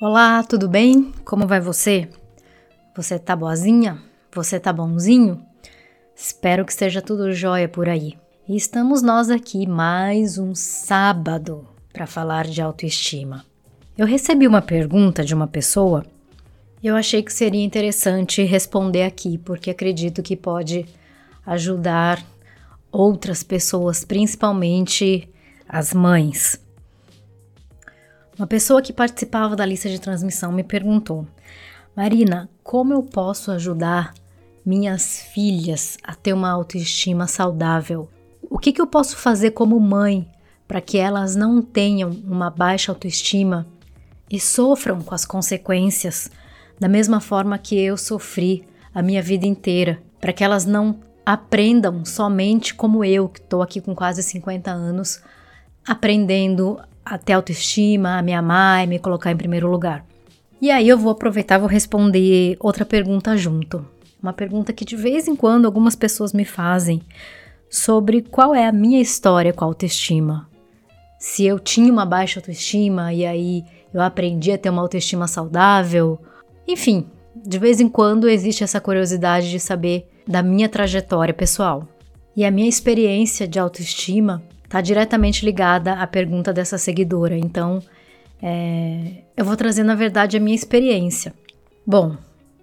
Olá, tudo bem? Como vai você? Você tá boazinha? Você tá bonzinho? Espero que esteja tudo jóia por aí. E estamos nós aqui mais um sábado para falar de autoestima. Eu recebi uma pergunta de uma pessoa e eu achei que seria interessante responder aqui, porque acredito que pode ajudar outras pessoas, principalmente as mães. Uma pessoa que participava da lista de transmissão me perguntou: Marina, como eu posso ajudar minhas filhas a ter uma autoestima saudável? O que, que eu posso fazer como mãe para que elas não tenham uma baixa autoestima e sofram com as consequências da mesma forma que eu sofri a minha vida inteira, para que elas não aprendam somente como eu, que estou aqui com quase 50 anos, aprendendo a ter autoestima, a me amar e me colocar em primeiro lugar. E aí eu vou aproveitar e vou responder outra pergunta junto. Uma pergunta que de vez em quando algumas pessoas me fazem sobre qual é a minha história com a autoestima. Se eu tinha uma baixa autoestima e aí eu aprendi a ter uma autoestima saudável. Enfim, de vez em quando existe essa curiosidade de saber da minha trajetória pessoal. E a minha experiência de autoestima está diretamente ligada à pergunta dessa seguidora. Então, é, eu vou trazer, na verdade, a minha experiência. Bom,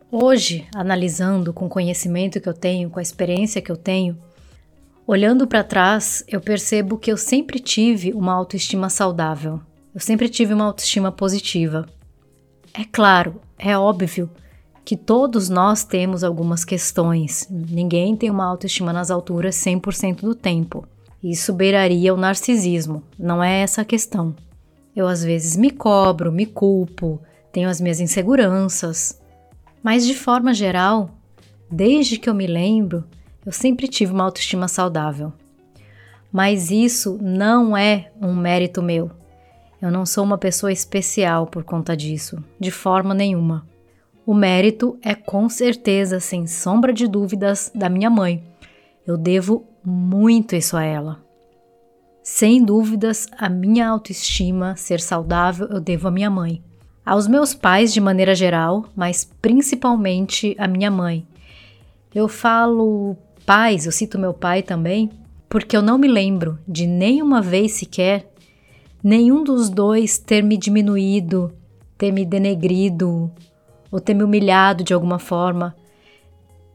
hoje, analisando com o conhecimento que eu tenho, com a experiência que eu tenho, olhando para trás, eu percebo que eu sempre tive uma autoestima saudável. Eu sempre tive uma autoestima positiva. É claro, é óbvio que todos nós temos algumas questões. Ninguém tem uma autoestima nas alturas 100% do tempo. Isso beiraria o narcisismo, não é essa a questão. Eu às vezes me cobro, me culpo, tenho as minhas inseguranças, mas de forma geral, desde que eu me lembro, eu sempre tive uma autoestima saudável. Mas isso não é um mérito meu. Eu não sou uma pessoa especial por conta disso, de forma nenhuma. O mérito é com certeza, sem sombra de dúvidas, da minha mãe. Eu devo muito isso a ela. Sem dúvidas, a minha autoestima ser saudável eu devo à minha mãe. Aos meus pais de maneira geral, mas principalmente à minha mãe. Eu falo pais, eu cito meu pai também, porque eu não me lembro de nenhuma vez sequer nenhum dos dois ter me diminuído, ter me denegrido ou ter me humilhado de alguma forma.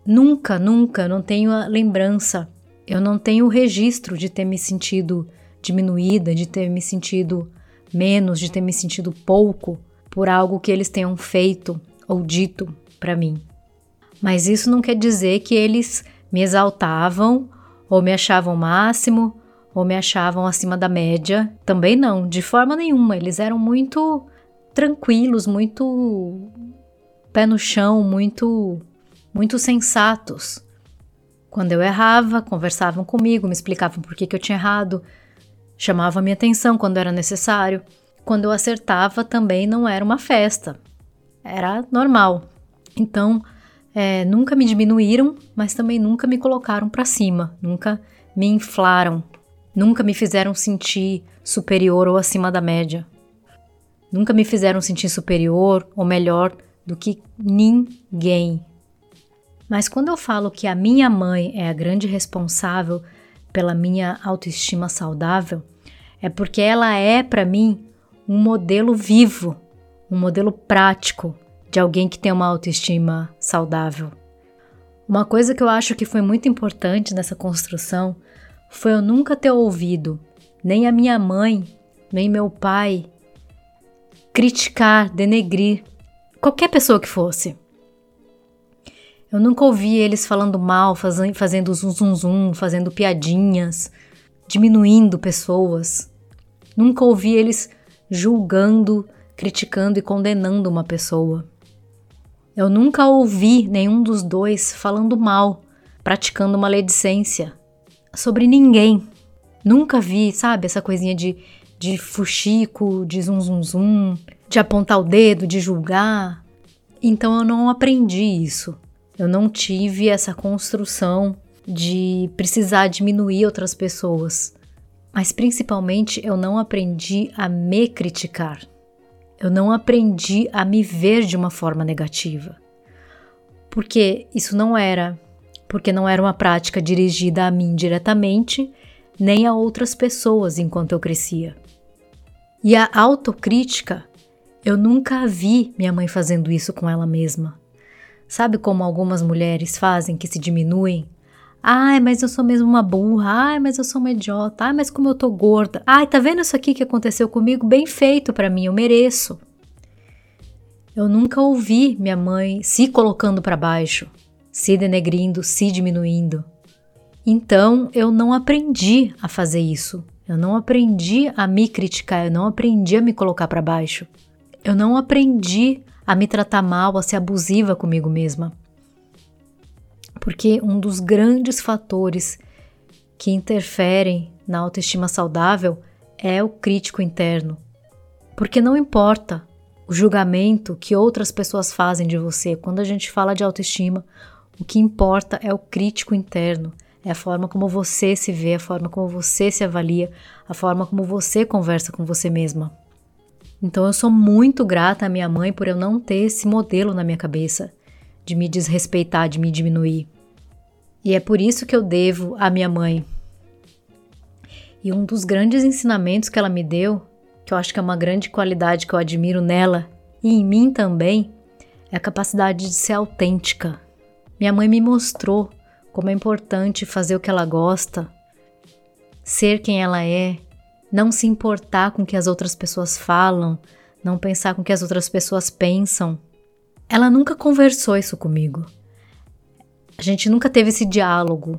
Nunca, nunca, não tenho a lembrança eu não tenho registro de ter me sentido diminuída, de ter me sentido menos, de ter me sentido pouco por algo que eles tenham feito ou dito para mim. Mas isso não quer dizer que eles me exaltavam ou me achavam máximo ou me achavam acima da média. Também não, de forma nenhuma. Eles eram muito tranquilos, muito pé no chão, muito muito sensatos. Quando eu errava, conversavam comigo, me explicavam por que, que eu tinha errado, chamavam minha atenção quando era necessário. Quando eu acertava, também não era uma festa, era normal. Então, é, nunca me diminuíram, mas também nunca me colocaram para cima, nunca me inflaram, nunca me fizeram sentir superior ou acima da média. Nunca me fizeram sentir superior ou melhor do que ninguém. Mas quando eu falo que a minha mãe é a grande responsável pela minha autoestima saudável, é porque ela é para mim um modelo vivo, um modelo prático de alguém que tem uma autoestima saudável. Uma coisa que eu acho que foi muito importante nessa construção foi eu nunca ter ouvido nem a minha mãe, nem meu pai criticar, denegrir qualquer pessoa que fosse. Eu nunca ouvi eles falando mal, fazendo zum zum zum, fazendo piadinhas, diminuindo pessoas. Nunca ouvi eles julgando, criticando e condenando uma pessoa. Eu nunca ouvi nenhum dos dois falando mal, praticando maledicência sobre ninguém. Nunca vi, sabe, essa coisinha de, de fuxico, de zum zum zum, de apontar o dedo, de julgar. Então eu não aprendi isso. Eu não tive essa construção de precisar diminuir outras pessoas. Mas principalmente eu não aprendi a me criticar. Eu não aprendi a me ver de uma forma negativa. Porque isso não era, porque não era uma prática dirigida a mim diretamente, nem a outras pessoas enquanto eu crescia. E a autocrítica, eu nunca vi minha mãe fazendo isso com ela mesma. Sabe como algumas mulheres fazem que se diminuem Ai, mas eu sou mesmo uma burra. Ai, mas eu sou uma idiota. Ai, mas como eu tô gorda. Ai, tá vendo isso aqui que aconteceu comigo? Bem feito para mim, eu mereço. Eu nunca ouvi minha mãe se colocando para baixo, se denegrindo, se diminuindo. Então, eu não aprendi a fazer isso. Eu não aprendi a me criticar, eu não aprendi a me colocar para baixo. Eu não aprendi a me tratar mal, a ser abusiva comigo mesma porque um dos grandes fatores que interferem na autoestima saudável é o crítico interno. Porque não importa o julgamento que outras pessoas fazem de você, quando a gente fala de autoestima, o que importa é o crítico interno, é a forma como você se vê, a forma como você se avalia, a forma como você conversa com você mesma. Então eu sou muito grata à minha mãe por eu não ter esse modelo na minha cabeça de me desrespeitar, de me diminuir. E é por isso que eu devo à minha mãe. E um dos grandes ensinamentos que ela me deu, que eu acho que é uma grande qualidade que eu admiro nela e em mim também, é a capacidade de ser autêntica. Minha mãe me mostrou como é importante fazer o que ela gosta, ser quem ela é, não se importar com o que as outras pessoas falam, não pensar com o que as outras pessoas pensam. Ela nunca conversou isso comigo. A gente nunca teve esse diálogo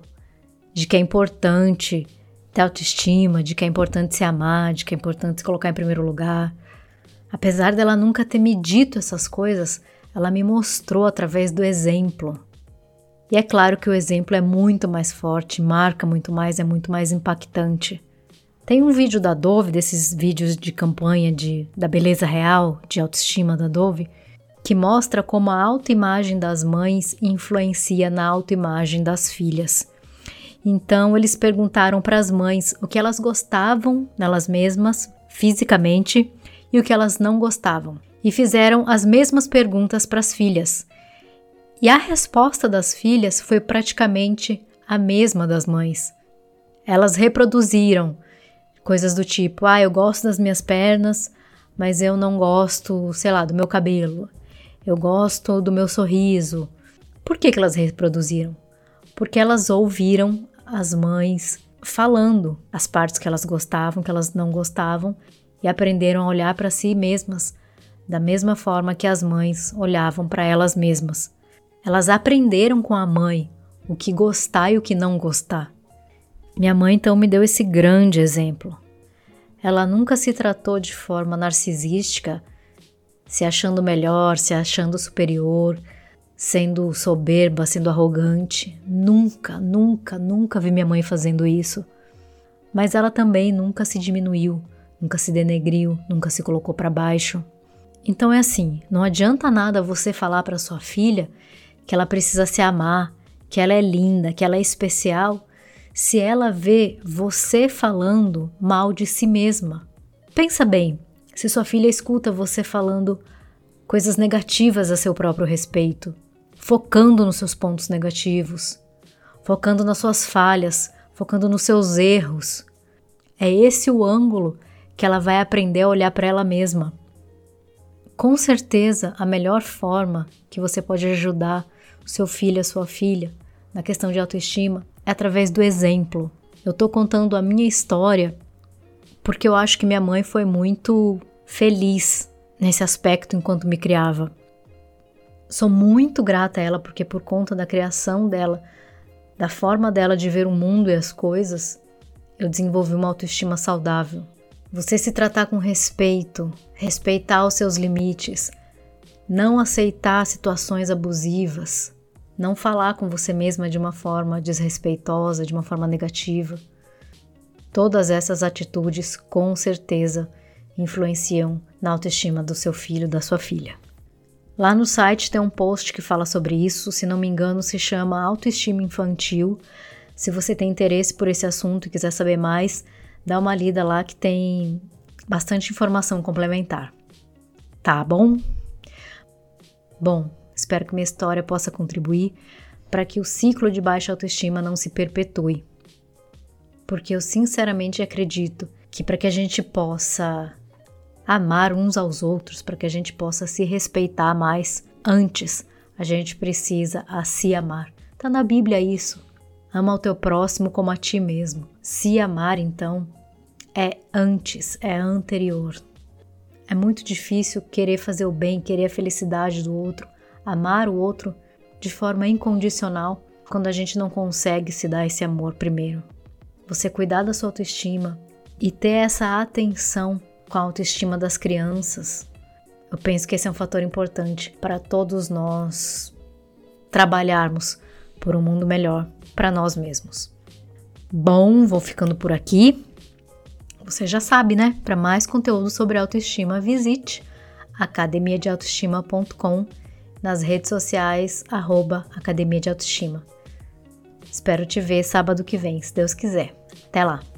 de que é importante ter autoestima, de que é importante se amar, de que é importante se colocar em primeiro lugar. Apesar dela nunca ter me dito essas coisas, ela me mostrou através do exemplo. E é claro que o exemplo é muito mais forte, marca muito mais, é muito mais impactante. Tem um vídeo da Dove, desses vídeos de campanha de, da beleza real, de autoestima da Dove, que mostra como a autoimagem das mães influencia na autoimagem das filhas. Então, eles perguntaram para as mães o que elas gostavam nelas mesmas, fisicamente, e o que elas não gostavam, e fizeram as mesmas perguntas para as filhas. E a resposta das filhas foi praticamente a mesma das mães. Elas reproduziram coisas do tipo: ah, eu gosto das minhas pernas, mas eu não gosto, sei lá, do meu cabelo. Eu gosto do meu sorriso. Por que, que elas reproduziram? Porque elas ouviram as mães falando as partes que elas gostavam, que elas não gostavam e aprenderam a olhar para si mesmas da mesma forma que as mães olhavam para elas mesmas. Elas aprenderam com a mãe o que gostar e o que não gostar. Minha mãe então me deu esse grande exemplo. Ela nunca se tratou de forma narcisística se achando melhor, se achando superior, sendo soberba, sendo arrogante. Nunca, nunca, nunca vi minha mãe fazendo isso. Mas ela também nunca se diminuiu, nunca se denegriu, nunca se colocou para baixo. Então é assim, não adianta nada você falar para sua filha que ela precisa se amar, que ela é linda, que ela é especial, se ela vê você falando mal de si mesma. Pensa bem, se sua filha escuta você falando coisas negativas a seu próprio respeito, focando nos seus pontos negativos, focando nas suas falhas, focando nos seus erros, é esse o ângulo que ela vai aprender a olhar para ela mesma. Com certeza, a melhor forma que você pode ajudar o seu filho, a sua filha, na questão de autoestima, é através do exemplo. Eu estou contando a minha história porque eu acho que minha mãe foi muito feliz nesse aspecto enquanto me criava. Sou muito grata a ela porque, por conta da criação dela, da forma dela de ver o mundo e as coisas, eu desenvolvi uma autoestima saudável. Você se tratar com respeito, respeitar os seus limites, não aceitar situações abusivas, não falar com você mesma de uma forma desrespeitosa, de uma forma negativa. Todas essas atitudes, com certeza, influenciam na autoestima do seu filho, da sua filha. Lá no site tem um post que fala sobre isso, se não me engano, se chama Autoestima Infantil. Se você tem interesse por esse assunto e quiser saber mais, dá uma lida lá que tem bastante informação complementar. Tá bom? Bom, espero que minha história possa contribuir para que o ciclo de baixa autoestima não se perpetue. Porque eu sinceramente acredito que para que a gente possa amar uns aos outros, para que a gente possa se respeitar mais antes, a gente precisa a se amar. Tá na Bíblia isso. Ama o teu próximo como a ti mesmo. Se amar, então, é antes, é anterior. É muito difícil querer fazer o bem, querer a felicidade do outro, amar o outro de forma incondicional quando a gente não consegue se dar esse amor primeiro. Você cuidar da sua autoestima e ter essa atenção com a autoestima das crianças, eu penso que esse é um fator importante para todos nós trabalharmos por um mundo melhor para nós mesmos. Bom, vou ficando por aqui. Você já sabe, né? Para mais conteúdo sobre autoestima, visite academiadeautoestima.com nas redes sociais, arroba Academia de Autoestima. Espero te ver sábado que vem, se Deus quiser. Até lá!